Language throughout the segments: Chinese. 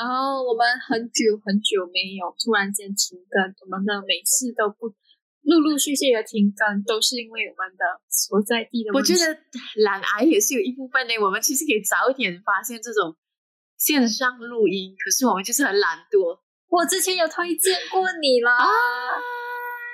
然后我们很久很久没有突然间停更，我们的每次都不陆陆续续的停更，都是因为我们的所在地的我。觉得懒癌也是有一部分呢。我们其实可以早一点发现这种线上录音，可是我们就是很懒惰我之前有推荐过你了，啊。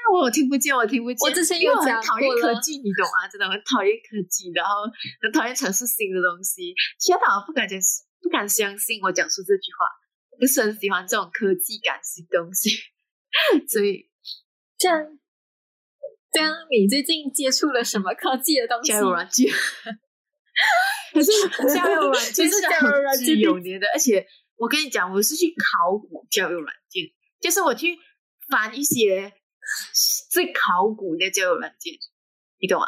我听不见，我听不见。我之前有讲讨厌科技，你懂吗？真的很讨厌科技，然后很讨厌尝试新的东西。天哪，我不敢讲，不敢相信我讲出这句话。我不是很喜欢这种科技感新东西，所以这样这样，你最近接触了什么科技的东西？交友软件。可是交友软件是交友很软件具有年的，而且我跟你讲，我是去考古交友软件，就是我去翻一些最考古的交友软件，你懂吗？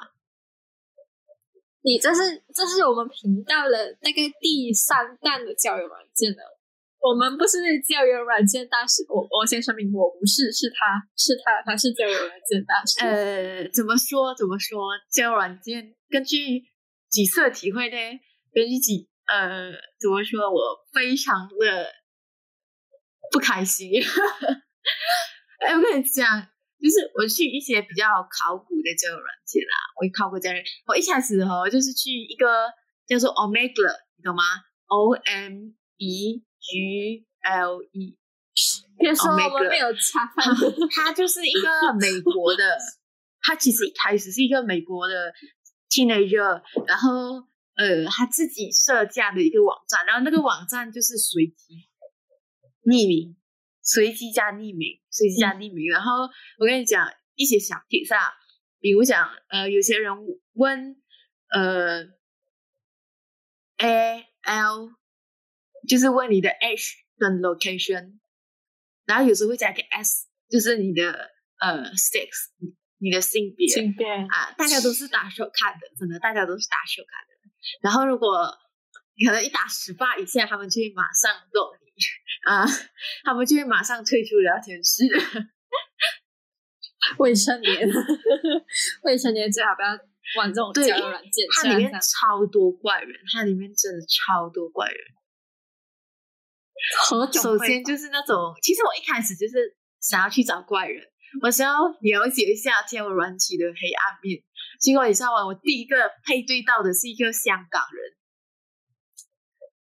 你这是这是我们频道的大概第三弹的交友软件了。我们不是交友软件大师，我我先声明，我不是，是他是他，他是交友软件大师。呃，怎么说？怎么说？交友软件根据几次的体会呢？根据几呃，怎么说？我非常的不开心。哎，我跟你讲，就是我去一些比较考古的交友软件啊，我考古交友。我一开始哦，就是去一个叫做 Omega，你懂吗？O M E G L E，别说我们没有插饭，他就是一个 美国的，他其实一开始是一个美国的 teenager，然后呃，他自己设架的一个网站，然后那个网站就是随机匿名，随机加匿名，随机加匿名。然后我跟你讲一些小贴上，比如讲呃，有些人问呃 A L，就是问你的 age 跟 location。然后有时候会加一个 S，就是你的呃 sex，你的性别性别啊，大家都是打手卡的，真的，大家都是打手卡的。然后如果你可能一打十八以下，他们就会马上揍你啊，他们就会马上退出聊天室。未成年，未成年最好不要玩这种交友软件。它里面超多怪人，它里面真的超多怪人。何首先就是那种，其实我一开始就是想要去找怪人，我想要了解一下天文软体的黑暗面。结果你知道吗？我第一个配对到的是一个香港人，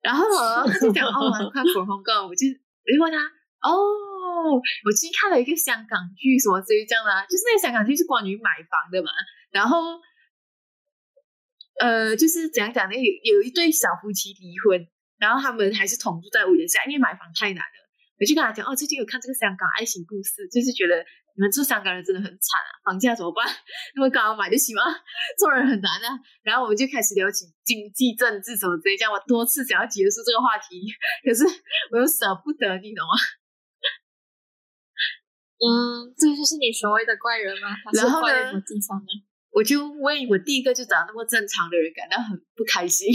然后呢，他就讲哦，看火红港，我就我就问他哦，我最近看了一个香港剧，什么之类这样的、啊，就是那个香港剧是关于买房的嘛，然后。呃，就是怎样讲那？有有一对小夫妻离婚，然后他们还是同住在屋檐下，因为买房太难了。我就跟他讲，哦，最近有看这个香港爱情故事，就是觉得你们住香港人真的很惨啊，房价怎么办？那么高买得起吗？做人很难啊。然后我们就开始聊起经济、政治什么之类，这样我多次想要结束这个话题，可是我又舍不得，你懂吗？嗯，这就是你所谓的怪人吗？然后呢？我就为我第一个就找那么正常的人感到很不开心，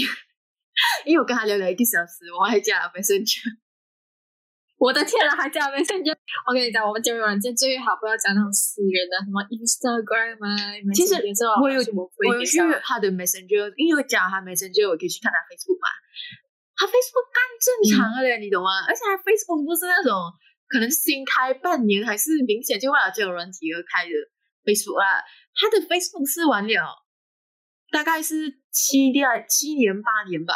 因为我跟他聊了一个小时，我还加了 Messenger。我的天啊，还加 Messenger！我跟你讲，我们交友软件最好不要加那种私人的，什么 Instagram 啊。其实我有是我有去他的 Messenger，因为我加他 Messenger，我可以去看他 Facebook 嘛。他 Facebook 干正常了嘞，你懂吗？而且他 Facebook 不是那种可能新开半年，还是明显就为了交友软体而开的 Facebook 啦。他的 Facebook 是完了大概是七年七年八年吧，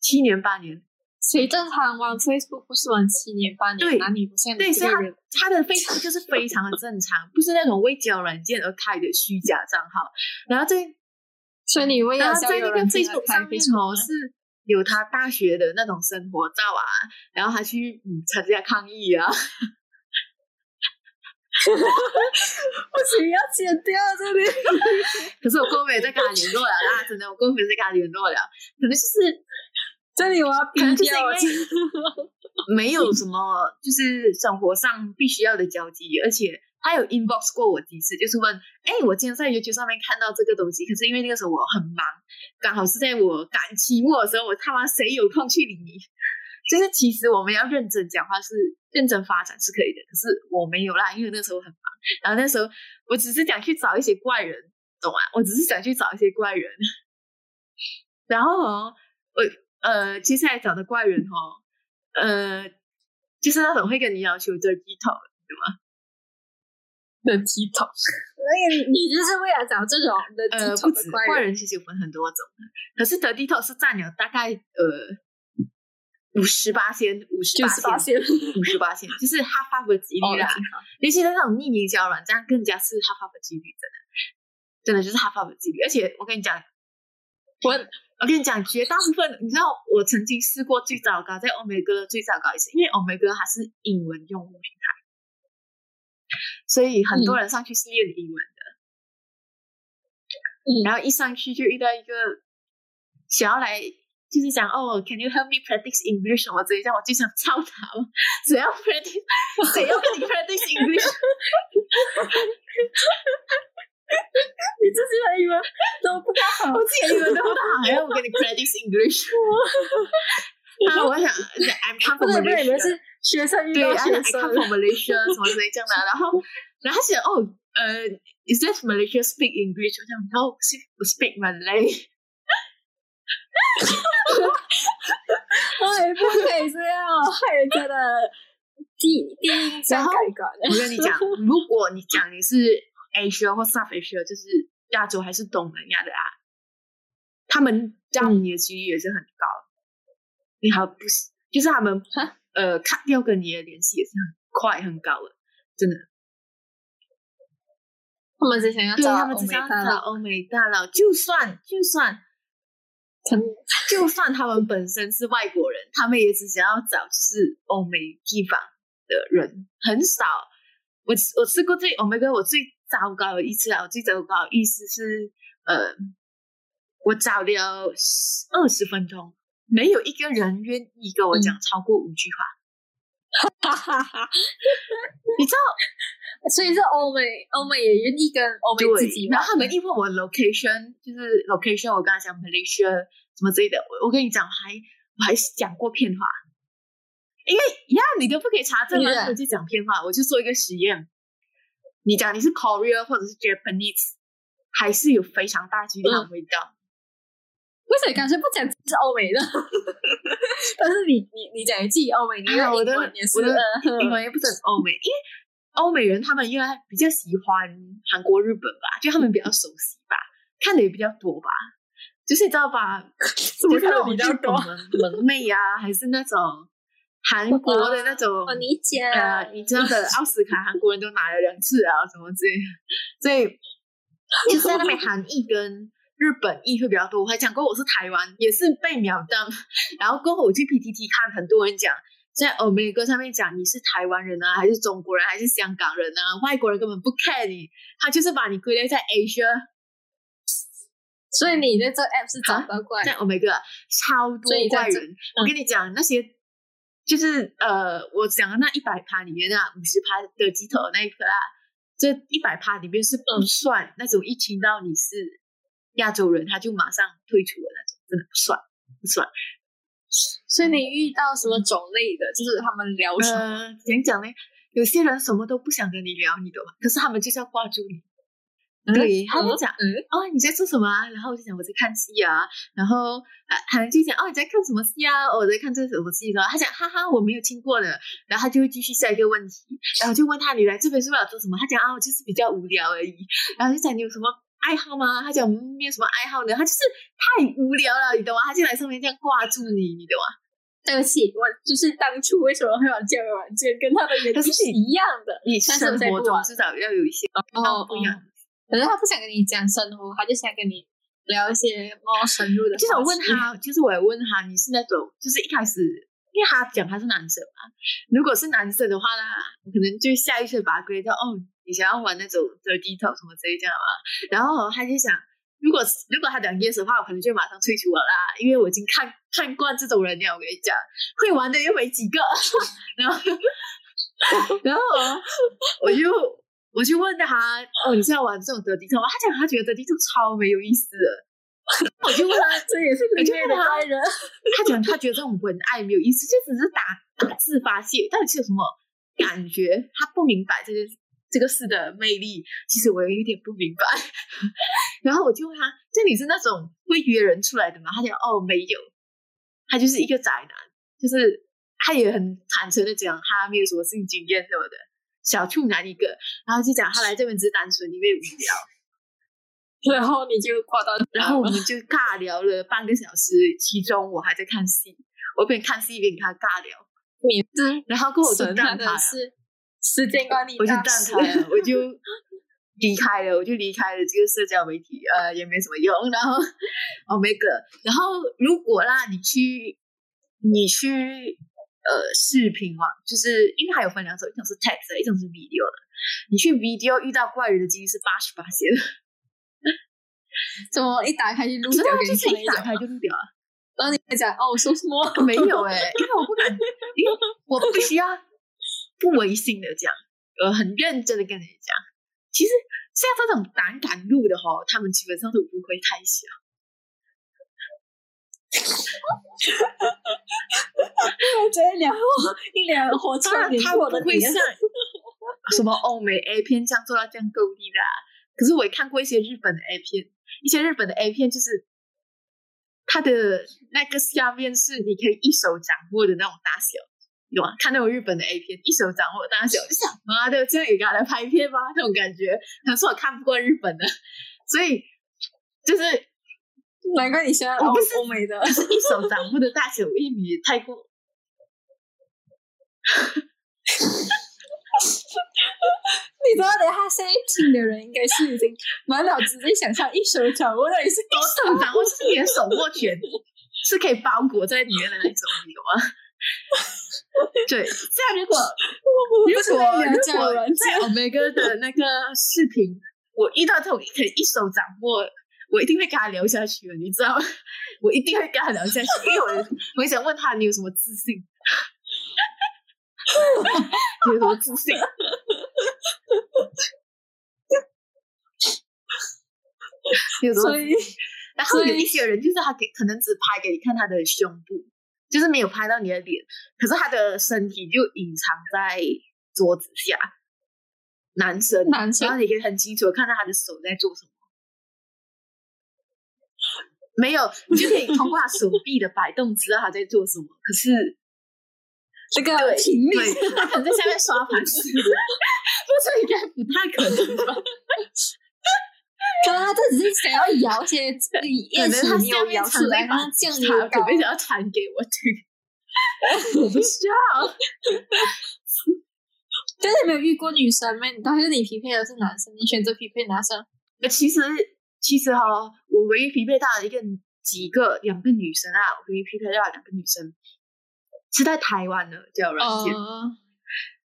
七年八年。谁正常玩 Facebook 不是玩七年八年？对哪里不像你对，所以他？他的 Facebook 就是非常的正常，不是那种为交友软件而开的虚假账号。然后在 所以你为然了在那个 Facebook 开上面哦，吗是有他大学的那种生活照啊，然后他去嗯参加抗议啊，不行，要剪掉这里。可是我过后没有再跟他联络了啦，真的，我过后没有再跟他联络了，可能就是这里我要逼可能就是掉因为 没有什么就是生活上必须要的交集，而且他有 inbox 过我几次，就是问，哎，我今天在 YouTube 上面看到这个东西，可是因为那个时候我很忙，刚好是在我赶期末的时候，我他妈谁有空去理你？就是其实我们要认真讲话是认真发展是可以的，可是我没有啦，因为那时候很忙，然后那时候我只是想去找一些怪人，懂吗？我只是想去找一些怪人，然后哦，我呃接下来找的怪人哦，呃就是那种会跟你要求 dirty talk，对吗？的鸡头，你就是为了找这种的呃，不止怪人，其实有分很多种的。可是 dirty talk 是占了大概呃五十八千，五十八千，五十八千，就是哈发的几率啦。尤其是那种匿名交软，这样更加是哈发的几率，真的，真的就是哈发的几率。而且我跟你讲，我我跟你讲，绝大部分，你知道，我曾经试过最糟糕，在欧美哥最糟糕一次，因为欧美哥它是英文用户平台。所以很多人上去是练英文的，然后一上去就遇到一个想要来，就是讲哦，Can you help me practice English？我直接叫我就想操他，谁要 practice？谁要跟你 practice English？你自己的英文都不太好，我自己的英文都不太好，还要我跟你 practice English？啊，我想，I'm come from Malaysia，学生遇到学生，I'm come from Malaysia，什么之类这样的，然后。然后他写哦，呃，Is that Malaysia speak English？我讲 No，我 speak Malay。 哎，不可以这样，害人家的第第一印象改观。我跟你讲，如果你讲你是 Asia 或 South Asia，就是亚洲还是东南亚的啊，他们叫你的几率也是很高。你好，不是，就是他们呃，卡掉跟你的联系也是很快很高的，真的。他们只想要找欧美大佬，就算就算，就算他们本身是外国人，他们也只想要找就是欧美地方的人，很少。我我试过最欧美哥，我最糟糕的一次啊，我最糟糕的意思是，呃，我找了二十分钟，没有一个人愿意跟我讲超过五句话。哈哈哈！你知道？所以是欧美，欧美也愿意跟欧美自己。然后他们一问我 location，就是 location，我跟他讲 Malaysia 什么之类的。我我跟你讲，还我还讲过骗话，因为呀，你都不可以查证嘛，我就讲骗话。我就做一个实验，你讲你是 Korea 或者是 Japanese，还是有非常大几率会到。为什么干脆不讲是欧美的？但是你你你讲自己欧美，你的我的我的英文也不是很欧美，因为。欧美人他们应该比较喜欢韩国、日本吧，就他们比较熟悉吧，看的也比较多吧，就是你知道吧？就是那种比较多萌妹啊，还是那种韩国的那种？我理解呃，你知道的奥斯卡韩国人都拿了两次啊，什么之类的，所以 就是在那边韩裔跟日本裔会比较多。我还讲过我是台湾，也是被秒当，然后过后我去 PTT 看，很多人讲。在欧美歌上面讲你是台湾人啊，还是中国人，还是香港人啊？外国人根本不 care 你，他就是把你归类在 Asia。所以你的这 app 是找到怪，在欧美歌超多怪人。我跟你讲，那些就是呃，我讲的那一百趴里面啊，五十趴的鸡头那一颗啊，这一百趴里面是不算那种一听到你是亚洲人，他就马上退出的那种，真的不算，不算。所以你遇到什么种类的，就是他们聊什么？怎讲呢？有些人什么都不想跟你聊，你懂吗？可是他们就是要挂住你。对，他们讲，嗯哦，你在做什么啊？然后我就讲我在看戏啊。然后还能就讲，哦，你在看什么戏啊？我在看这什么戏的。他讲，哈哈，我没有听过的。然后他就会继续下一个问题。然后就问他，你来这边是为了做什么？他讲，啊，我就是比较无聊而已。然后就讲，你有什么？爱好吗？他讲没有什么爱好呢，他就是太无聊了，你懂吗？他就来上面这样挂住你，你懂吗？对不起，我就是当初为什么会玩交友软件，跟他的原因是一样的。你生活中至少要有一些哦不一样。可是他不想跟你讲生活，他就想跟你聊一些 more 深入的。就是我问他，就是我也问他，你是那种就是一开始，因为他讲他是男生嘛，如果是男生的话呢，可能就下意识把他归到哦。你想要玩那种 dirty talk 什么之类这样吗？然后他就想，如果如果他讲 yes 的话，我可能就马上退出我啦，因为我已经看看惯这种人了。我跟你讲，会玩的又没几个。然后，然后我就我就问他，哦，你是要玩这种 dirty talk 吗？他讲他觉得 dirty talk 超没有意思的。我就问他，这也是里面的爱人。他讲他觉得这种文爱没有意思，就只是打打字发泄，到底是有什么感觉？他不明白这件事。这个事的魅力，其实我有一点不明白。然后我就问他：“这你是那种会约人出来的吗？”他讲：“哦，没有，他就是一个宅男，就是他也很坦诚的讲，他没有什么性经验什么的，小处男一个，然后就讲他来这边只是单纯因为无聊，然后你就挂到，然后我们就尬聊了半个小时，其中我还在看戏，我边看戏一边跟他尬聊，你这然后跟我就神让他，的是时间管理我就让他了，我就离开了，我就离开了这个社交媒体，呃，也没什么用。然后 哦，没个，然后如果啦，你去你去呃视频网，就是因为还有分两种，一种是 text 的，一种是 video 的。你去 video 遇到怪人的几率是八十八线，怎么一打开就录掉给就是一打开就录掉啊。然后你会讲哦，我说什么？没有哎、因为我不敢，因为我不需要不违心的讲，呃，很认真的跟你讲。其实像这种胆敢录的哈，他们基本上都不会太小。我觉得两一脸火当然他不会像 什么欧美 A 片这样做到这样够力的、啊。可是我也看过一些日本的 A 片，一些日本的 A 片就是它的那个下面是你可以一手掌握的那种大小，你懂吗？看那种日本的 A 片，一手掌握的大小，想妈的，这样也敢来拍片吗？那种感觉，可是我看不过日本的，所以就是难怪你现在欧我不是欧美的。就是一手掌握的大小，因为你太过 你知道的，他现在听的人应该是已经满脑子在想象一手掌握到底是多手掌握，是你的手握拳是可以包裹在里面的那种，你懂吗？对，这样如果如果如果在 Omega 的那个视频，我遇到这种可以一手掌握，我一定会跟他聊下去的，你知道吗？我一定会跟他聊下去，因为我我想问他你有什么自信？你有什么自信？你有什么所以然后有一些人就是他给可能只拍给你看他的胸部，就是没有拍到你的脸，可是他的身体就隐藏在桌子下。男生，男生然后你可以很清楚的看到他的手在做什么。没有，你就可以通过他手臂的摆动知道他在做什么。可是，这个对频率，他可能在下面刷盘子，不是应该不太可能吧？可能他这只是想要摇一些可宴能他席没有下面摇出来，藏了一把然后酱油膏准。备想要弹给我听。我不需要。但是你没有遇过女生吗？当时你匹配的是男生，你选择匹配男生，呃，其实其实哈、我唯一匹配到的一个几个两个女生啊，我唯一匹配到的两个女生是在台湾的交友软件，呃，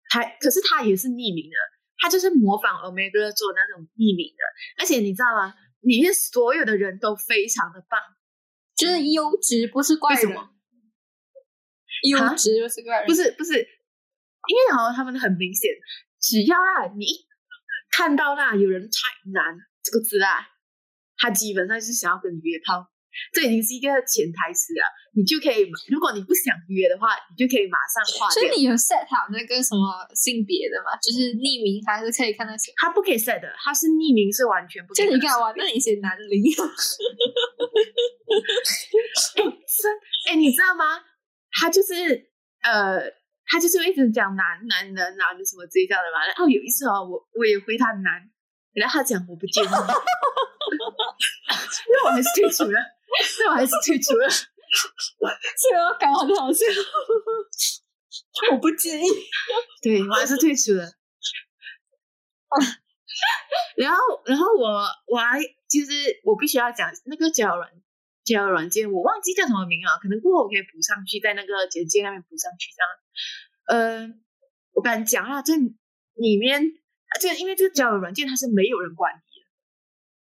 台可是她也是匿名的，她就是模仿 Omega 做那种匿名的，而且你知道吗？里面所有的人都非常的棒，就是优质，不是怪人。为什么？优啊质不是怪人，不是不是，因为哈、他们很明显，只要啊你一看到那有人 type 男这个字啊，他基本上是想要跟你约炮，这已经是一个潜台词了。你就可以，如果你不想约的话，你就可以马上划掉。所以你有 set 好那个什么性别的吗？就是匿名还是可以看到谁？他不可以 set 的，他是匿名，是完全不可以你干嘛？那你写男零，哎，真哎，你知道吗？他就是呃，他就是一直讲男男的男的什么这样的嘛。然后有一次哦，我我也回他男，然后他讲我不介意，那我还是退出了，那我还是退出了。这个搞很好笑。我不介意，对我还是退出了。然后，然后我我还其实我必须要讲那个交友软交友软件，我忘记叫什么名啊，可能过后我可以补上去，在那个简介那边补上去这样。呃，我敢讲啊，这里面就因为这个交友软件它是没有人管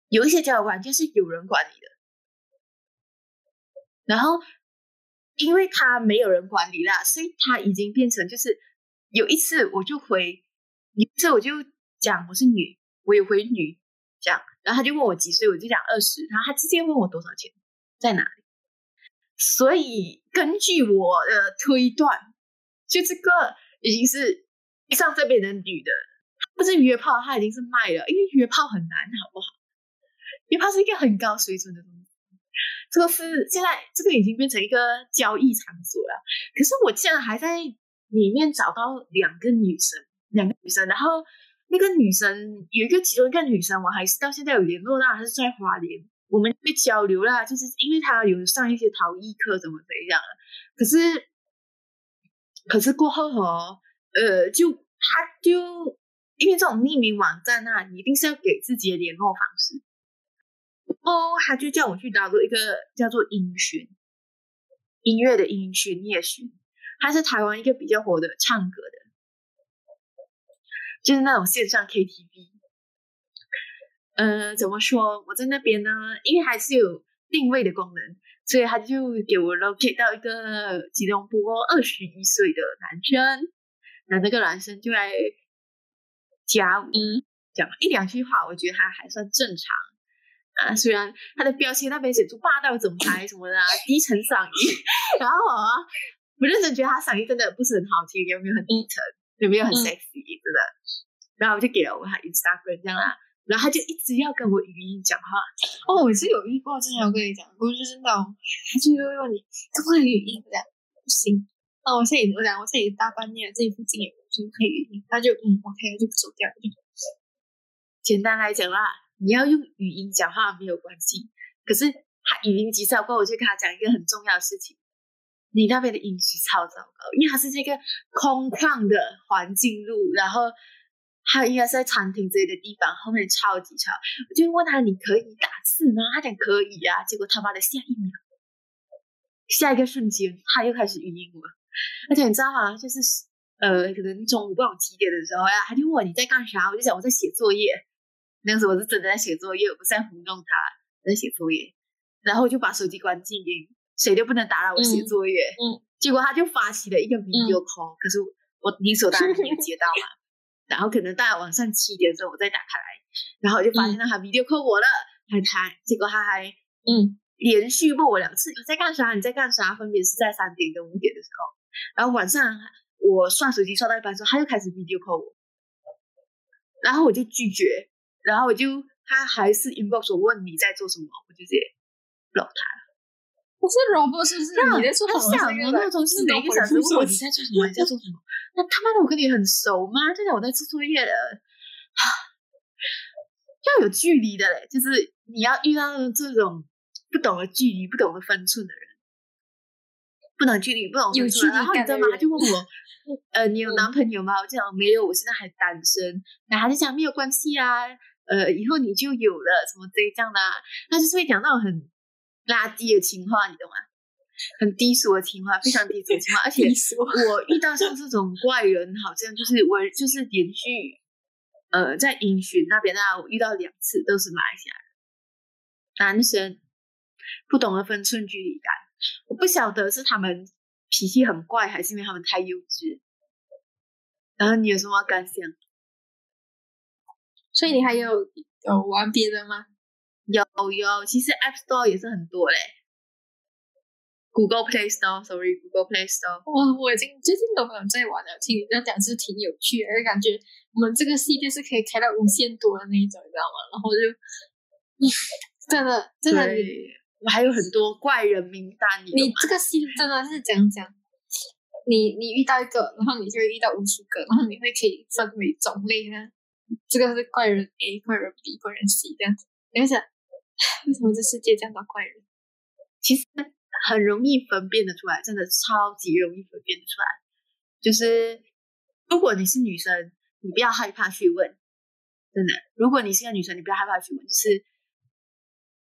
有一些交友软件是有人管理的，然后因为他没有人管理啦，所以他已经变成就是有一次我就回，有一次我就讲我是女，我也回女这样，然后他就问我几岁，我就讲二十，然后他直接问我多少钱，在哪里。所以根据我的推断，就这个已经是上这边的女的，不是约炮，她已经是卖了，因为约炮很难，好不好？因为它是一个很高水准的东西。这个是现在这个已经变成一个交易场所了。可是我竟然还在里面找到两个女生，两个女生，然后那个女生有一个其中一个女生，我还是到现在有联络到，她是在华联，我们被交流啦，就是因为她有上一些陶艺课，怎么怎样了。可是，可是过后哦，呃，就她就因为这种匿名网站啊，你一定是要给自己的联络方式。哦，他就叫我去打一个叫做音讯音乐的音讯夜讯，他是台湾一个比较火的唱歌的，就是那种线上 KTV。呃，怎么说？我在那边呢，因为还是有定位的功能，所以他就给我 locate 到一个吉隆坡二十一岁的男生，那那个男生就来加一，讲一两句话，我觉得他还算正常。啊，虽然他的标签那边写出霸道总裁什么的，啊低沉嗓音，然后啊，我认真觉得他嗓音真的不是很好听，有没有很低沉，有没有很 sexy，真的。然后我就给了我他 Instagram 这样啦，然后他就一直要跟我语音讲话。哦，我是有遇过，之前有跟你讲过，就是那种他就会问你可不可以语音这样，不行。那我现在我讲我现在大半夜这附近有就可以语音，他就嗯 OK 就走掉就。简单来讲啦。你要用语音讲话没有关系，可是他语音极少过，我就跟他讲一个很重要的事情：你那边的音质超糟糕，因为他是这个空旷的环境录，然后他应该是在餐厅之类的地方，后面超级吵。我就问他：“你可以打字吗？”他讲可以啊。结果他妈的下一秒，下一个瞬间他又开始语音我，而且你知道吗？就是呃，可能中午不知道几点的时候呀，他就问我你在干啥，我就讲我在写作业。那时候我是真的在写作业，我不是在糊弄他，在写作业。然后我就把手机关静音，谁都不能打扰我写作业。嗯，结果他就发起了一个 video call，可是我理所当然没有接到嘛。然后可能大概晚上七点的时候我再打开来，然后我就发现他 video call 我了，还他，结果他还嗯连续问我两次你在干啥？你在干啥？分别是在三点跟五点的时候。然后晚上我刷手机刷到一半时候，他又开始 video call 我，然后我就拒绝。然后我就，他还是 inbox 我问你在做什么，我就直接 block 他了。我是 robot 是不是？你在做什么？他想我那种是哪个小时问我你在做什么？你在做什么？那他妈的我跟你很熟吗？就像我在做作业的，要有距离的嘞，就是你要遇到这种不懂得距离、不懂得分寸的人，不懂距离、不懂分寸，然后你知道吗？他就问我。呃，你有男朋友吗？我就讲没有，我现在还单身。那他就讲没有关系啊。呃，以后你就有了什么这样的，他就是会讲那种很垃圾的情话，你懂吗？很低俗的情话，非常低俗的情话。而且我遇到像这种怪人，好像就是我就是连续呃在音讯那边啊，我遇到两次都是马来西亚人，男生不懂得分寸距离感，我不晓得是他们。脾气很怪，还是因为他们太幼稚？然后你有什么感想？所以你还有有玩别的吗？有有，其实 App Store 也是很多嘞。Google Play Store，sorry，Google Play Store。我，我已经最近都没有在玩了。听你这样讲是挺有趣的，感觉我们这个系列是可以开到无限多的那一种，你知道吗？然后就，真的真的。我还有很多怪人名单，你这个系真的是讲讲，你你遇到一个，然后你就会遇到无数个，然后你会可以分为种类呢。这个是怪人 A，怪人 B，怪人 C 这样子。你会想，为什么这世界这样多怪人？其实很容易分辨得出来，真的超级容易分辨得出来。就是如果你是女生，你不要害怕去问，真的。如果你是个女生，你不要害怕去问，就是。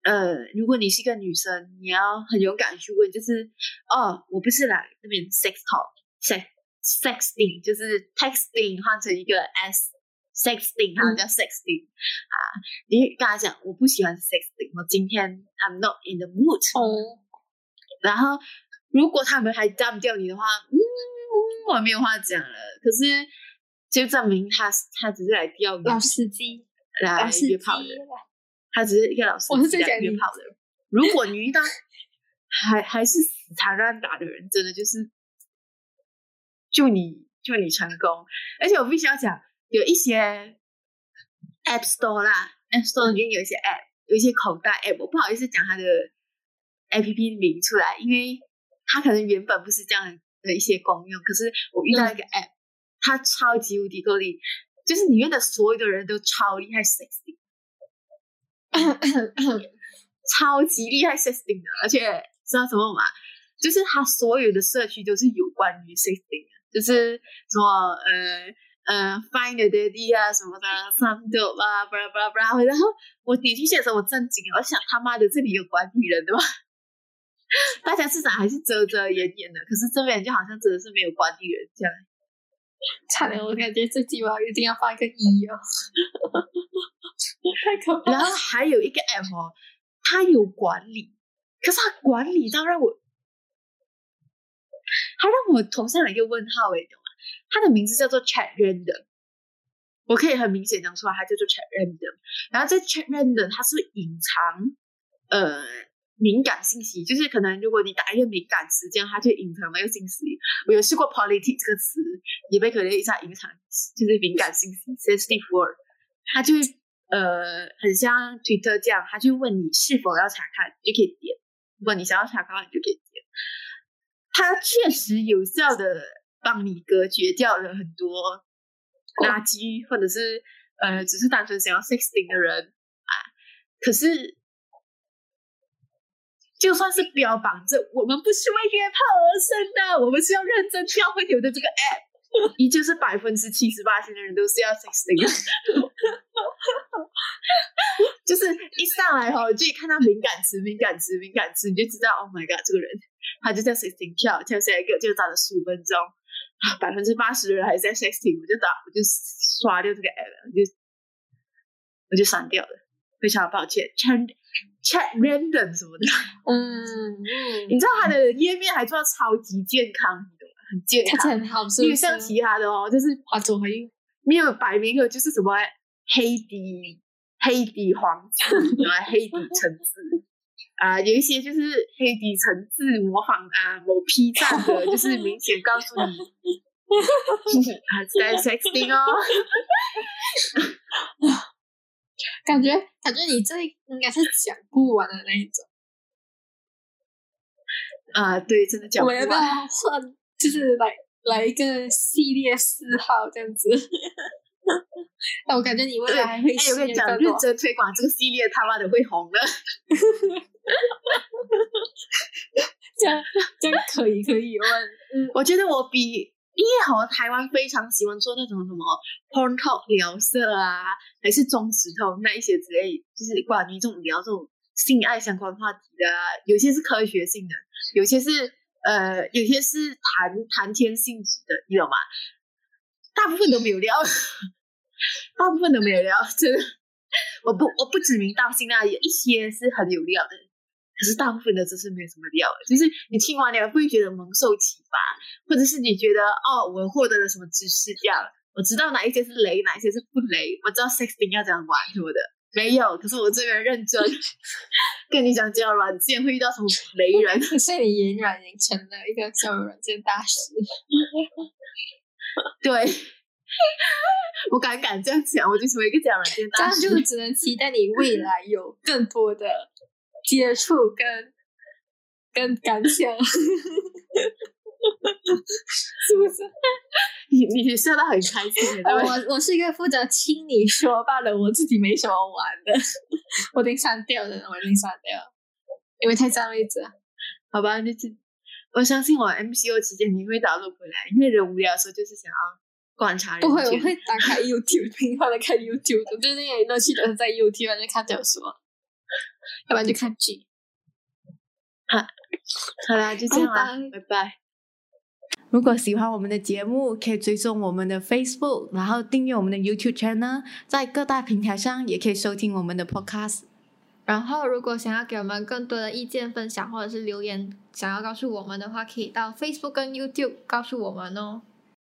呃，如果你是一个女生，你要很勇敢去问，就是哦，我不是来那边 sex talk，sex sexting，就是 texting 换成一个 s sexting，好像叫 sexting 啊。你跟他讲，我不喜欢 sexting，我今天 I'm not in the mood。哦。然后，如果他们还干不掉你的话，嗯，我没有话讲了。可是，就证明他他只是来钓老司机，来约炮的。他只是一个老师，我是最讲约炮的。如果你遇到 还还是死缠烂打的人，真的就是祝你祝你成功。而且我必须要讲，有一些 App Store 啦，App Store 里面有一些 App，有一些口袋 App，我不好意思讲它的 A P P 名出来，因为它可能原本不是这样的一些功用，可是我遇到一个 App，、它超级无敌够力，就是里面的所有的人都超厉害 sexting，超级厉害 sexting 的，而且知道什么吗？就是它所有的社区都是有关于 sexting 的，就是什么呃呃 find a daddy 啊什么的 some dope 啊，巴拉巴拉巴拉。然后我点进去的时候，我震惊了，我想他妈的这里有管理人的吗？大家至少还是遮遮掩掩的，可是这边就好像真的是没有管理人这样。惨了，我感觉这集我一定要放一个一哦，太可怕了。然后还有一个 app 哦，它有管理，可是它管理到让我，它让我头上有一个问号诶，你懂它的名字叫做 Chat Random，我可以很明显讲出来，它叫做 Chat Random。然后这 Chat Random 它是隐藏呃敏感信息，就是可能如果你打一个敏感词，这样它就隐藏那个信息。我有试过 politics 这个词，也被可能一下隐藏，就是敏感信息 sensitive word，它就会呃很像 Twitter 这样，它就问你是否要查看，你就可以点。如果你想要查看，你就可以点。它确实有效的帮你隔绝掉了很多垃圾，或者是呃只是单纯想要 sexting 的人啊。可是。就算是标榜着我们不是为约炮而生的，我们是要认真跳会有的这个 app，依旧是百分之七十八的人都是要 sexting，就是一上来哈，就一看到敏感词、敏感词、敏感词，你就知道 Oh my god，这个人他就在 sexting 跳，跳下一个就打了十五分钟，百分之八十的人还在 sexting，我就打我就刷掉这个 app，我就我就删掉了，非常抱歉。Chat random 什么的，嗯，你知道它的页面还做到超级健康，你懂吗？很健康，很好，因为像其他的哦，就是啊左回没有摆明了就是什么黑底黑底黄字，然后黑底橙字啊，有一些就是黑底橙字模仿啊某 P 站的，就是明显告诉你还在 sexting 哦。感觉感觉你这应该是讲不完的那一种啊，对，真的讲不完。我要不要换？就是来来一个系列四号这样子？那我感觉你未来还会哎，我跟你讲，认真推广这个系列，他妈的会红的。这样这样可以可以，我嗯，我觉得我比。因为好像台湾非常喜欢做那种什么 porn talk 聊色啊，还是中石头那一些之类，就是关于这种聊这种性爱相关话题的，有些是科学性的，有些是呃，有些是谈谈天性质的，你懂吗？大部分都没有料，大部分都没有料，真的，我不我不指名道姓啊，有一些是很有料的。可是大部分的真是没有什么料，就是你听完了不会觉得蒙受启发，或者是你觉得哦，我获得了什么知识这样，我知道哪一些是雷，哪一些是不雷，我知道 sexting 要怎样玩什么的，没有。可是我这边认真 跟你讲，交友软件会遇到什么雷人，所以你俨然已经成了一个交友软件大师。对，我敢敢这样讲，我就成为一个交友软件大师，这样就只能期待你未来有更多的。接触跟 跟感想，是不是？你你笑得很开心。我我是一个负责听你说罢了，我自己没什么玩的。我已经删掉了，我已经删掉了，因为太占位置。好吧，就是我相信我 MCO 期间你会打入回来，因为人无聊的时候就是想要观察人。不会，我会打开 YouTube，频繁的看 YouTube，就是那个乐趣都是在 YouTube 就看小说。要不然就看剧。好，好啦，就这样啦，拜拜。如果喜欢我们的节目，可以追踪我们的 Facebook，然后订阅我们的 YouTube channel，在各大平台上也可以收听我们的 Podcast。然后，如果想要给我们更多的意见分享，或者是留言想要告诉我们的话，可以到 Facebook 跟 YouTube 告诉我们哦。